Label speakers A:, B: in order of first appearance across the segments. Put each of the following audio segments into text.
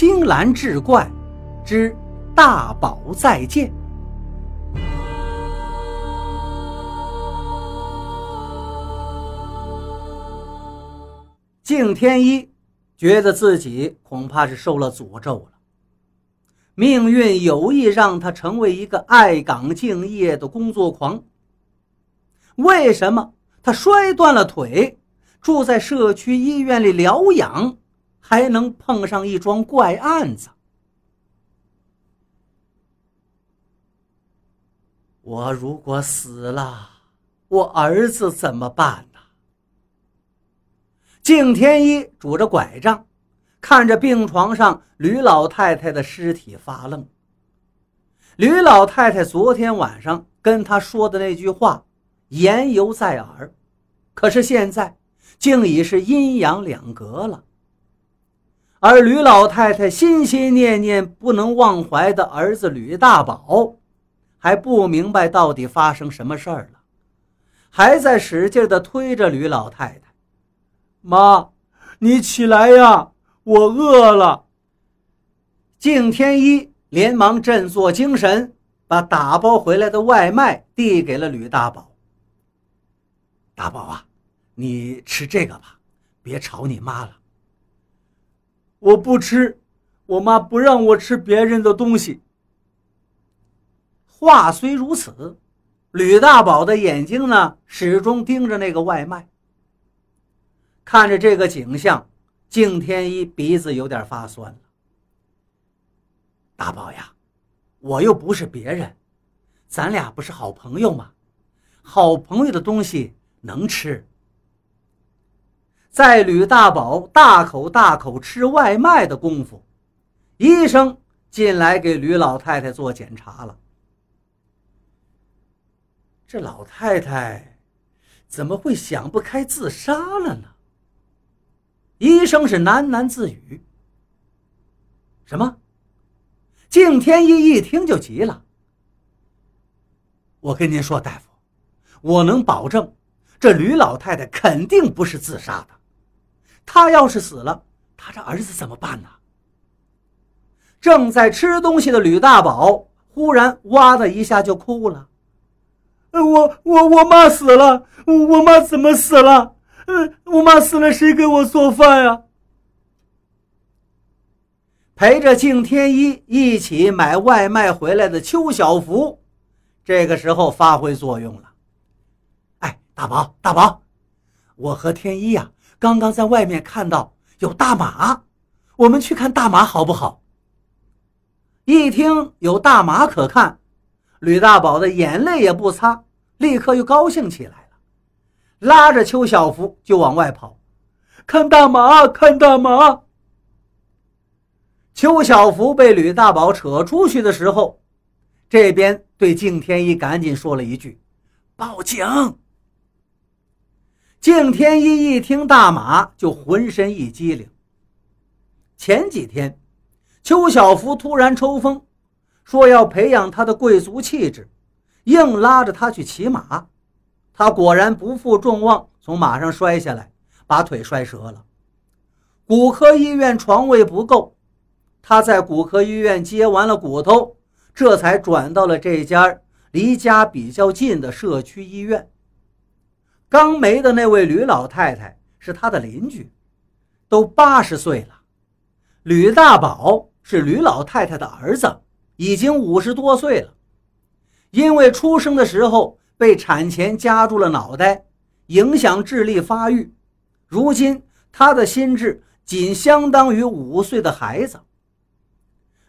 A: 青蓝志怪之大宝再见。敬天一觉得自己恐怕是受了诅咒了，命运有意让他成为一个爱岗敬业的工作狂。为什么他摔断了腿，住在社区医院里疗养？还能碰上一桩怪案子。我如果死了，我儿子怎么办呢？敬天一拄着拐杖，看着病床上吕老太太的尸体发愣。吕老太太昨天晚上跟他说的那句话言犹在耳，可是现在竟已是阴阳两隔了。而吕老太太心心念念、不能忘怀的儿子吕大宝，还不明白到底发生什么事儿了，还在使劲地推着吕老太太：“妈，你起来呀，我饿了。”敬天一连忙振作精神，把打包回来的外卖递给了吕大宝：“大宝啊，你吃这个吧，别吵你妈了。”我不吃，我妈不让我吃别人的东西。话虽如此，吕大宝的眼睛呢，始终盯着那个外卖。看着这个景象，敬天一鼻子有点发酸了。大宝呀，我又不是别人，咱俩不是好朋友吗？好朋友的东西能吃。在吕大宝大口大口吃外卖的功夫，医生进来给吕老太太做检查了。这老太太怎么会想不开自杀了呢？医生是喃喃自语。什么？敬天一一听就急了。我跟您说，大夫，我能保证，这吕老太太肯定不是自杀的。他要是死了，他这儿子怎么办呢？正在吃东西的吕大宝忽然哇的一下就哭了。我我我妈死了，我妈怎么死了？嗯，我妈死了，谁给我做饭呀？陪着敬天一一起买外卖回来的邱小福，这个时候发挥作用了。哎，大宝，大宝，我和天一呀。刚刚在外面看到有大马，我们去看大马好不好？一听有大马可看，吕大宝的眼泪也不擦，立刻又高兴起来了，拉着邱小福就往外跑，看大马，看大马。邱小福被吕大宝扯出去的时候，这边对敬天一赶紧说了一句：“报警。”敬天一一听大马，就浑身一激灵。前几天，邱小福突然抽风，说要培养他的贵族气质，硬拉着他去骑马。他果然不负众望，从马上摔下来，把腿摔折了。骨科医院床位不够，他在骨科医院接完了骨头，这才转到了这家离家比较近的社区医院。刚没的那位吕老太太是他的邻居，都八十岁了。吕大宝是吕老太太的儿子，已经五十多岁了。因为出生的时候被产钳夹住了脑袋，影响智力发育。如今他的心智仅相当于五岁的孩子。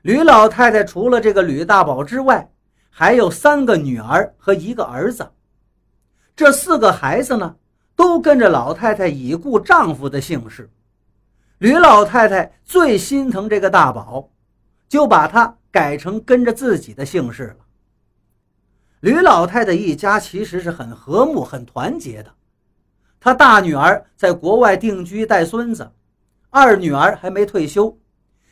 A: 吕老太太除了这个吕大宝之外，还有三个女儿和一个儿子。这四个孩子呢，都跟着老太太已故丈夫的姓氏。吕老太太最心疼这个大宝，就把他改成跟着自己的姓氏了。吕老太太一家其实是很和睦、很团结的。她大女儿在国外定居带孙子，二女儿还没退休，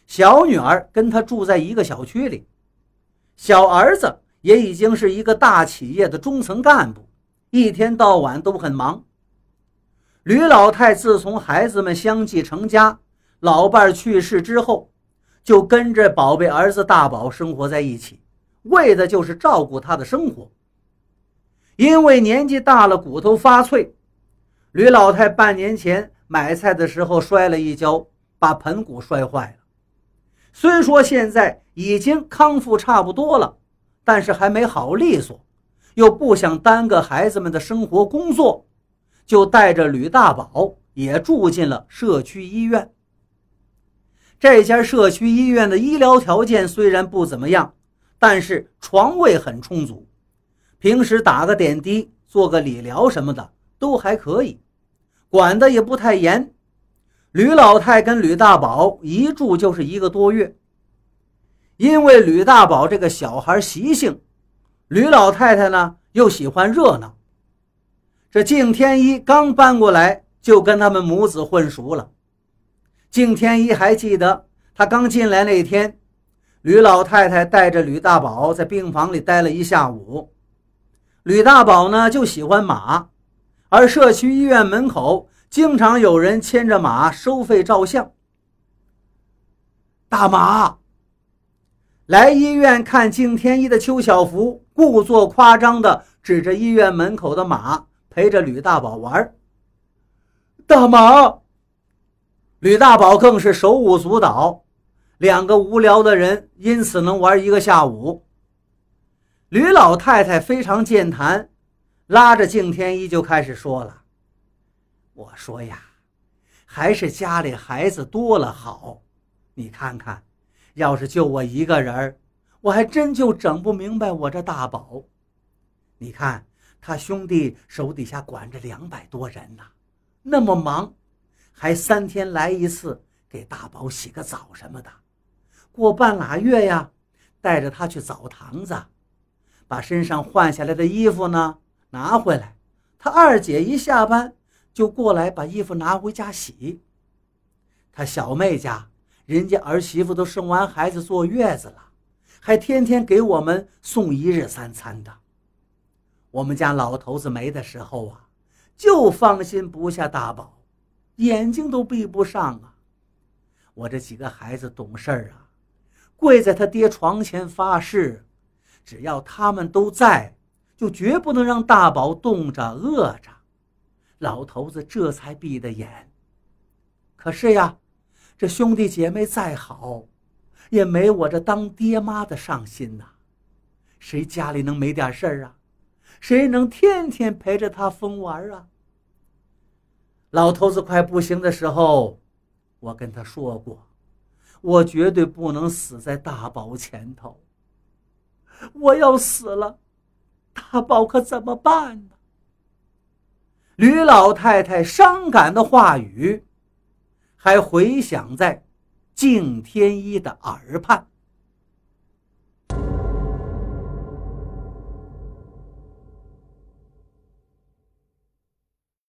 A: 小女儿跟她住在一个小区里，小儿子也已经是一个大企业的中层干部。一天到晚都很忙。吕老太自从孩子们相继成家，老伴去世之后，就跟着宝贝儿子大宝生活在一起，为的就是照顾他的生活。因为年纪大了，骨头发脆，吕老太半年前买菜的时候摔了一跤，把盆骨摔坏了。虽说现在已经康复差不多了，但是还没好利索，又不想耽搁孩子们的生活工作，就带着吕大宝也住进了社区医院。这家社区医院的医疗条件虽然不怎么样，但是床位很充足，平时打个点滴、做个理疗什么的都还可以，管的也不太严。吕老太跟吕大宝一住就是一个多月，因为吕大宝这个小孩习性，吕老太太呢又喜欢热闹。这敬天一刚搬过来，就跟他们母子混熟了。敬天一还记得，他刚进来那天，吕老太太带着吕大宝在病房里待了一下午。吕大宝呢就喜欢马，而社区医院门口经常有人牵着马收费照相。大马来医院看敬天一的邱小福，故作夸张的指着医院门口的马，陪着吕大宝玩。大马。吕大宝更是手舞足蹈，两个无聊的人因此能玩一个下午。吕老太太非常健谈，拉着敬天一就开始说了：“我说呀，还是家里孩子多了好。你看看，要是就我一个人我还真就整不明白我这大宝。你看他兄弟手底下管着两百多人呢，那么忙。”还三天来一次，给大宝洗个澡什么的。过半拉月呀，带着他去澡堂子，把身上换下来的衣服呢拿回来。他二姐一下班就过来把衣服拿回家洗。他小妹家人家儿媳妇都生完孩子坐月子了，还天天给我们送一日三餐的。我们家老头子没的时候啊，就放心不下大宝。眼睛都闭不上啊！我这几个孩子懂事儿啊，跪在他爹床前发誓，只要他们都在，就绝不能让大宝冻着饿着。老头子这才闭的眼。可是呀，这兄弟姐妹再好，也没我这当爹妈的上心呐。谁家里能没点事儿啊？谁能天天陪着他疯玩啊？老头子快不行的时候，我跟他说过，我绝对不能死在大宝前头。我要死了，大宝可怎么办呢？吕老太太伤感的话语，还回响在敬天一的耳畔。